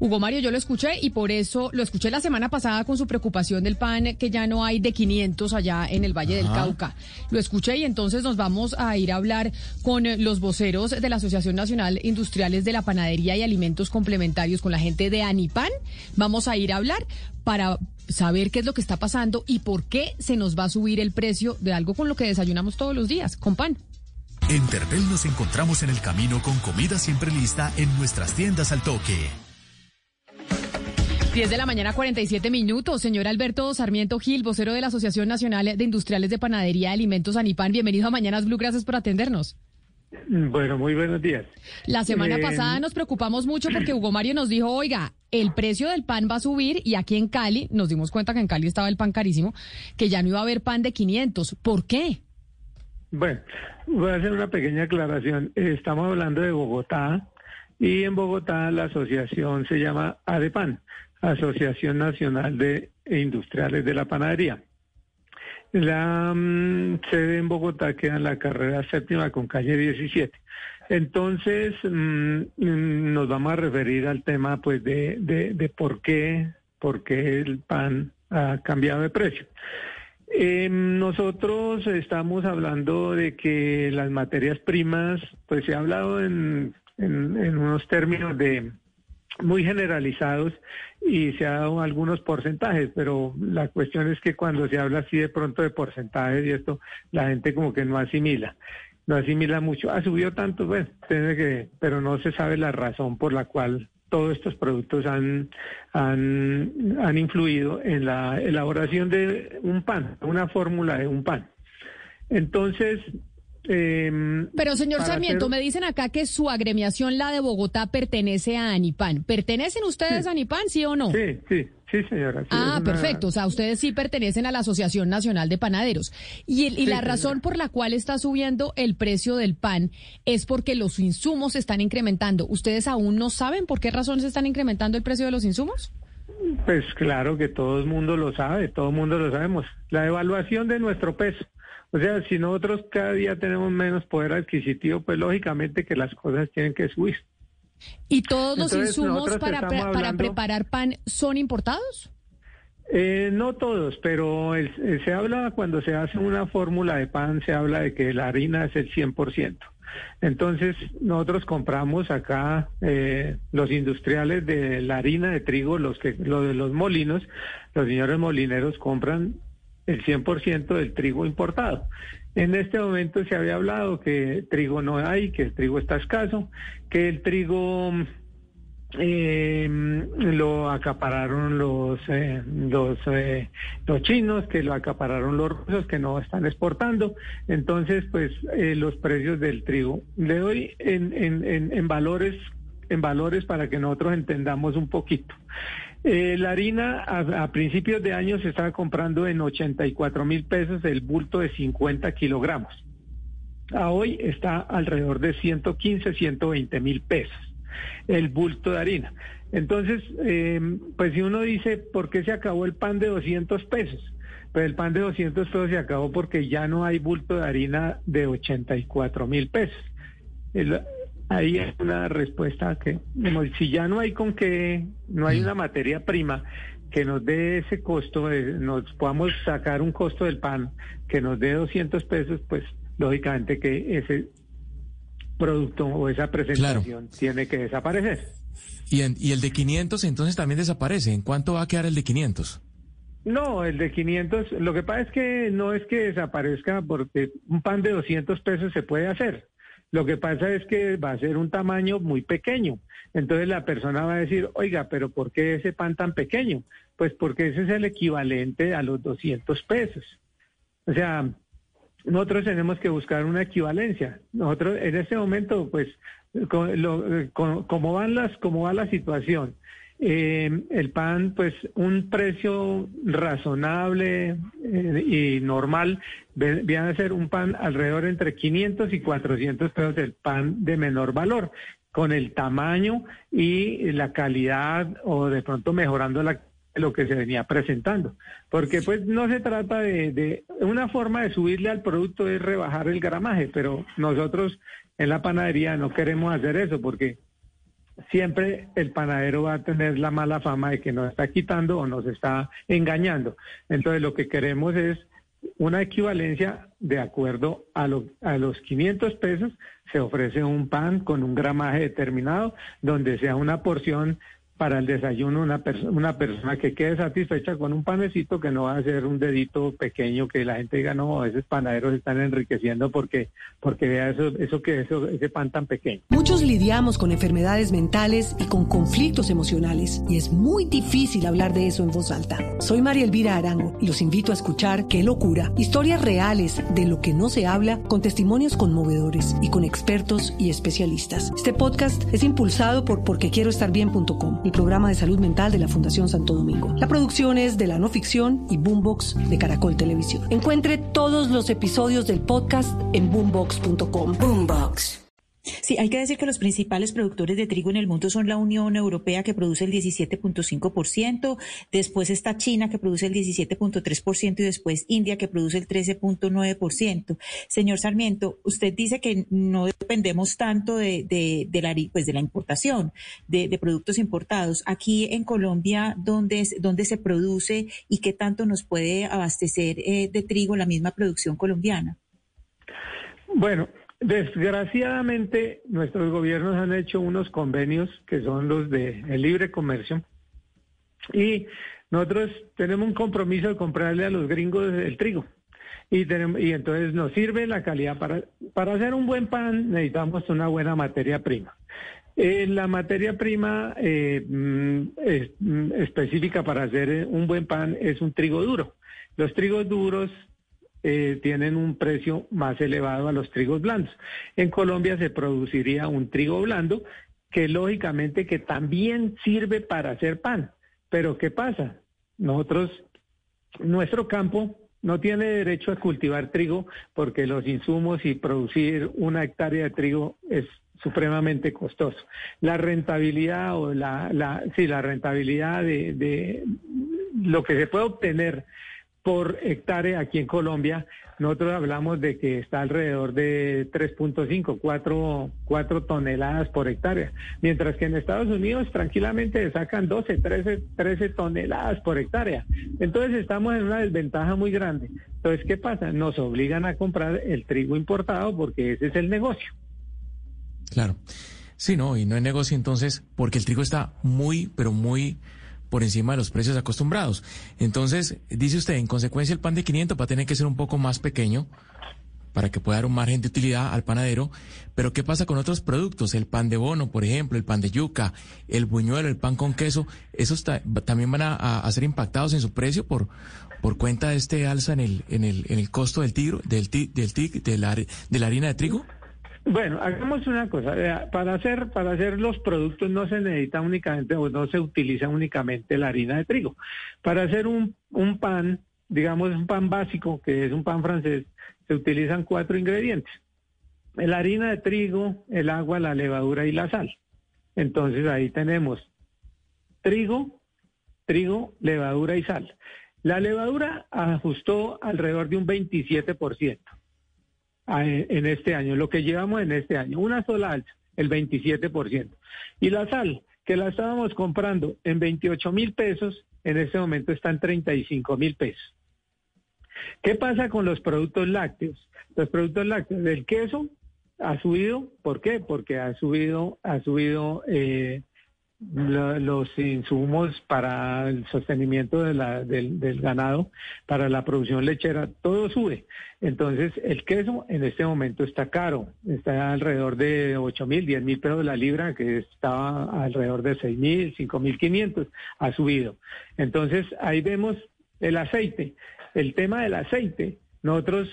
Hugo Mario, yo lo escuché y por eso lo escuché la semana pasada con su preocupación del pan que ya no hay de 500 allá en el Valle del Cauca. Lo escuché y entonces nos vamos a ir a hablar con los voceros de la Asociación Nacional Industriales de la Panadería y Alimentos Complementarios, con la gente de Anipan. Vamos a ir a hablar para saber qué es lo que está pasando y por qué se nos va a subir el precio de algo con lo que desayunamos todos los días, con pan. En Terpel nos encontramos en el camino con comida siempre lista en nuestras tiendas al toque. 10 de la mañana, 47 minutos. Señor Alberto Sarmiento Gil, vocero de la Asociación Nacional de Industriales de Panadería y Alimentos Anipan. Bienvenido a Mañanas Blue. Gracias por atendernos. Bueno, muy buenos días. La semana eh, pasada nos preocupamos mucho porque Hugo Mario nos dijo, oiga, el precio del pan va a subir y aquí en Cali, nos dimos cuenta que en Cali estaba el pan carísimo, que ya no iba a haber pan de 500. ¿Por qué? Bueno, voy a hacer una pequeña aclaración. Estamos hablando de Bogotá y en Bogotá la asociación se llama ADEPAN. Asociación Nacional de Industriales de la Panadería. La mm, sede en Bogotá queda en la carrera séptima con calle 17. Entonces, mm, mm, nos vamos a referir al tema pues de, de, por qué, por qué el pan ha cambiado de precio. Eh, nosotros estamos hablando de que las materias primas, pues se ha hablado en, en unos términos de muy generalizados y se ha dado algunos porcentajes, pero la cuestión es que cuando se habla así de pronto de porcentajes y esto, la gente como que no asimila, no asimila mucho. Ha subido tanto, bueno, tiene que, pero no se sabe la razón por la cual todos estos productos han, han, han influido en la elaboración de un pan, una fórmula de un pan. Entonces, Em, Pero señor Sarmiento, me dicen acá que su agremiación, la de Bogotá, pertenece a Anipan. ¿Pertenecen ustedes a Anipan, sí o no? Sí, sí, sí, señora. ah, perfecto. O sea, ustedes sí pertenecen a la Asociación Nacional de Panaderos. Y, y la razón por la cual está subiendo el precio del pan es porque los insumos se están incrementando. ¿Ustedes aún no saben por qué razón se están incrementando el precio de los insumos? Pues claro que todo el mundo lo sabe, todo el mundo lo sabemos. La evaluación de nuestro peso o sea, si nosotros cada día tenemos menos poder adquisitivo, pues lógicamente que las cosas tienen que subir. ¿Y todos los insumos para, para preparar pan son importados? Eh, no todos, pero se habla cuando se hace una fórmula de pan, se habla de que la harina es el 100%. Entonces, nosotros compramos acá eh, los industriales de la harina de trigo, los que los de los molinos, los señores molineros compran el 100% del trigo importado. En este momento se había hablado que trigo no hay, que el trigo está escaso, que el trigo eh, lo acapararon los eh, los eh, los chinos, que lo acapararon los rusos, que no están exportando. Entonces, pues los precios del trigo. Le doy en, en, en, en valores en valores para que nosotros entendamos un poquito. Eh, la harina a, principios de año se estaba comprando en 84 mil pesos el bulto de 50 kilogramos. A hoy está alrededor de 115, 120 mil pesos el bulto de harina. Entonces, eh, pues si uno dice, ¿por qué se acabó el pan de 200 pesos? Pues el pan de 200 pesos se acabó porque ya no hay bulto de harina de 84 mil pesos. Ahí es una respuesta que, si ya no hay con qué, no hay mm. una materia prima que nos dé ese costo, nos podamos sacar un costo del pan que nos dé 200 pesos, pues lógicamente que ese producto o esa presentación tiene que desaparecer. ¿Y, ¿Y el de 500 entonces también desaparece? ¿En cuánto va a quedar el de 500? No, el de 500, lo que pasa es que no es que desaparezca porque un pan de 200 pesos se puede hacer. Lo que pasa es que va a ser un tamaño muy pequeño. Entonces la persona va a decir, oiga, pero ¿por qué ese pan tan pequeño? Pues porque ese es el equivalente a los 200 pesos. O sea, nosotros tenemos que buscar una equivalencia. Nosotros en este momento, pues, como van las, cómo va la situación Eh, el pan, pues un precio razonable eh, y normal viene a ser un pan alrededor entre 500 y 400 pesos el pan de menor valor con el tamaño y la calidad o de pronto mejorando la lo que se venía presentando. Porque pues no se trata de, de, una forma de subirle al producto es rebajar el gramaje, pero nosotros en la panadería no queremos hacer eso porque siempre el panadero va a tener la mala fama de que nos está quitando o nos está engañando. Entonces lo que queremos es una equivalencia de acuerdo a, lo, a los 500 pesos, se ofrece un pan con un gramaje determinado, donde sea una porción para el desayuno una, persona que quede satisfecha con un panecito que no va a ser un dedito pequeño que la gente diga no esos panaderos están enriqueciendo porque porque vea eso eso que eso ese pan tan pequeño muchos lidiamos con enfermedades mentales y con conflictos emocionales y es muy difícil hablar de eso en voz alta. Soy María Elvira Arango y los invito a escuchar qué locura historias reales de lo que no se habla con testimonios conmovedores y con expertos y especialistas. Este podcast es impulsado por porquequieroestarbien.com el programa de salud mental de la Fundación Santo Domingo. La producción es de la no ficción y Boombox de Caracol Televisión. Encuentre todos los episodios del podcast en boombox.com. Boombox. Sí, hay que decir que los principales productores de trigo en el mundo son la Unión Europea, que produce el 17.5%, después está China, que produce el 17.3%, y después India, que produce el 13.9%. Señor Sarmiento, usted dice que no dependemos tanto de, de, la, pues de la importación de, de, productos importados. Aquí en Colombia, ¿dónde, es, ¿dónde se produce y qué tanto nos puede abastecer eh, de trigo la misma producción colombiana? Bueno, Desgraciadamente, nuestros gobiernos han hecho unos convenios que son los de el libre comercio y nosotros tenemos un compromiso de comprarle a los gringos el trigo. Y, entonces nos sirve la calidad. Para, para hacer un buen pan necesitamos una buena materia prima. Eh, la materia prima eh, mm, mm, específica para hacer un buen pan es un trigo duro. Los trigos duros eh, tienen un precio más elevado a los trigos blandos. En Colombia se produciría un trigo blando que lógicamente que también sirve para hacer pan. Pero ¿qué pasa? Nosotros, nuestro campo no tiene derecho a cultivar trigo porque los insumos y producir una hectárea de trigo es supremamente costoso. La rentabilidad o la, la sí, la rentabilidad de, de lo que se puede obtener por hectárea aquí en Colombia, nosotros hablamos de que está alrededor de 3.5, 4, 4 toneladas por hectárea, mientras que en Estados Unidos tranquilamente sacan 12, 13, 13 toneladas por hectárea. Entonces estamos en una desventaja muy grande. Entonces, ¿qué pasa? Nos obligan a comprar el trigo importado porque ese es el negocio. Claro. Sí, no, y no hay negocio entonces porque el trigo está muy, pero muy por encima de los precios acostumbrados. Entonces, dice usted, en consecuencia el pan de 500 va a tener que ser un poco más pequeño para que pueda dar un margen de utilidad al panadero. Pero ¿qué pasa con otros productos? El pan de bono, por ejemplo, el pan de yuca, el buñuelo, el pan con queso, esos también van a, ser impactados en su precio por, por cuenta de este alza en el, en el, en el costo del, tigro, del, del, de, la, de la harina de trigo. Bueno, hagamos una cosa. Para hacer, para hacer los productos no se necesita únicamente o no se utiliza únicamente la harina de trigo. Para hacer un, un pan, digamos un pan básico, que es un pan francés, se utilizan cuatro ingredientes. La harina de trigo, el agua, la levadura y la sal. Entonces ahí tenemos trigo, trigo, levadura y sal. La levadura ajustó alrededor de un 27% en este año, lo que llevamos en este año, una sola alza, el 27%. Y la sal, que la estábamos comprando en 28 mil pesos, en este momento está en 35 mil pesos. ¿Qué pasa con los productos lácteos? Los productos lácteos, el queso ha subido, ¿por qué? Porque ha subido, ha subido eh, los insumos para el sostenimiento de la, del, del, ganado, para la producción lechera, todo sube. Entonces, el queso en este momento está caro, está alrededor de 8 mil, 10 mil pesos la libra, que estaba alrededor de 6 mil, 5 mil 500, ha subido. Entonces, ahí vemos el aceite. El tema del aceite, nosotros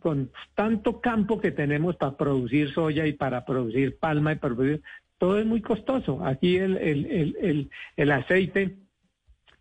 con tanto campo que tenemos para producir soya y para producir palma y para producir, todo es muy costoso. Aquí el, el, el, el aceite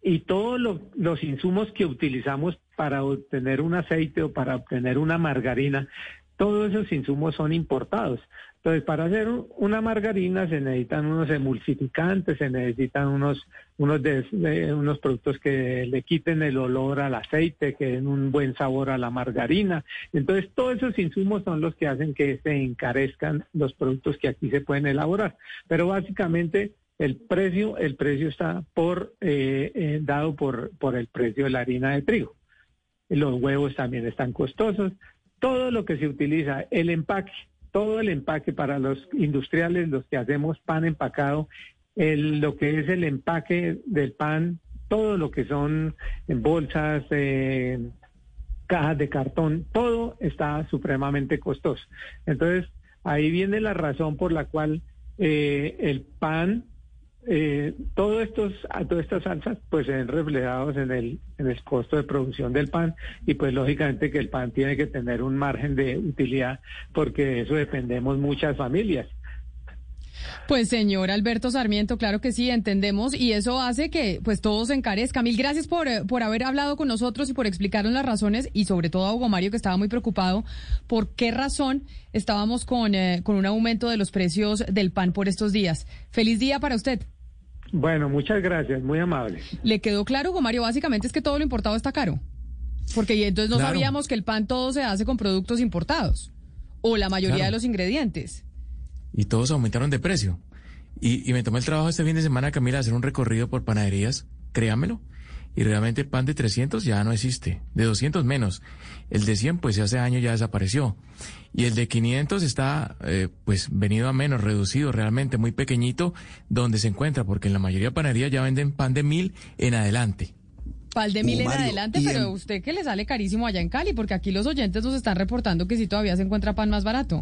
y todos los insumos que utilizamos para obtener un aceite o para obtener una margarina, todos esos insumos son importados. Entonces, para hacer una margarina se necesitan unos emulsificantes, se necesitan unos unos de, unos productos que le quiten el olor al aceite, que den un buen sabor a la margarina. Entonces, todos esos insumos son los que hacen que se encarezcan los productos que aquí se pueden elaborar. Pero básicamente el precio, el precio está por eh, eh, dado por, por el precio de la harina de trigo. Los huevos también están costosos. Todo lo que se utiliza, el empaque, todo el empaque para los industriales, los que hacemos pan empacado, el, lo que es el empaque del pan, todo lo que son bolsas, eh, cajas de cartón, todo está supremamente costoso. Entonces, ahí viene la razón por la cual el pan eh, todo estos, todas estas salsas pues se ven reflejados en el, en el costo de producción del pan y pues lógicamente que el pan tiene que tener un margen de utilidad porque de eso dependemos muchas familias. Pues señor Alberto Sarmiento, claro que sí, entendemos y eso hace que pues todo se encarezca. Mil gracias por, eh, por haber hablado con nosotros y por explicarnos las razones y sobre todo a Hugo Mario que estaba muy preocupado por qué razón estábamos con, eh, con un aumento de los precios del pan por estos días. Feliz día para usted. Bueno, muchas gracias, muy amable. ¿Le quedó claro, Hugo Mario? Básicamente es que todo lo importado está caro. Porque entonces no sabíamos que el pan todo se hace con productos importados. O la mayoría de los ingredientes. Y todos aumentaron de precio. Y, y me tomé el trabajo este fin de semana, Camila, de hacer un recorrido por panaderías, créamelo y realmente pan de 300 ya no existe, de 200 menos. El de 100 pues hace años ya desapareció. Y el de 500 está eh, pues venido a menos, reducido, realmente muy pequeñito donde se encuentra, porque en la mayoría de panaderías ya venden pan de mil en adelante. Pan de mil en adelante, pero usted que le sale carísimo allá en Cali, porque aquí los oyentes nos están reportando que sí todavía se encuentra pan más barato.